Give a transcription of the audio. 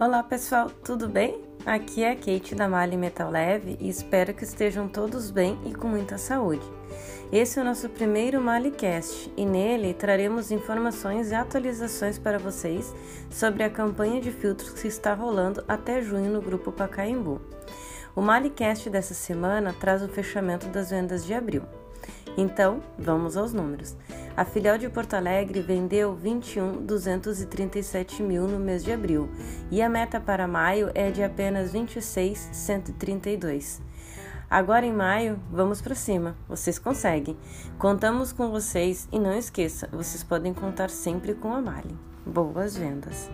Olá pessoal, tudo bem? Aqui é a Kate da Mali Metal Leve e espero que estejam todos bem e com muita saúde. Esse é o nosso primeiro Malicast e nele traremos informações e atualizações para vocês sobre a campanha de filtros que está rolando até junho no grupo Pacaembu. O Malicast dessa semana traz o fechamento das vendas de abril. Então, vamos aos números. A filial de Porto Alegre vendeu 21.237 mil no mês de abril e a meta para maio é de apenas 26.132. Agora em maio, vamos para cima. Vocês conseguem. Contamos com vocês e não esqueça, vocês podem contar sempre com a Mali. Boas vendas!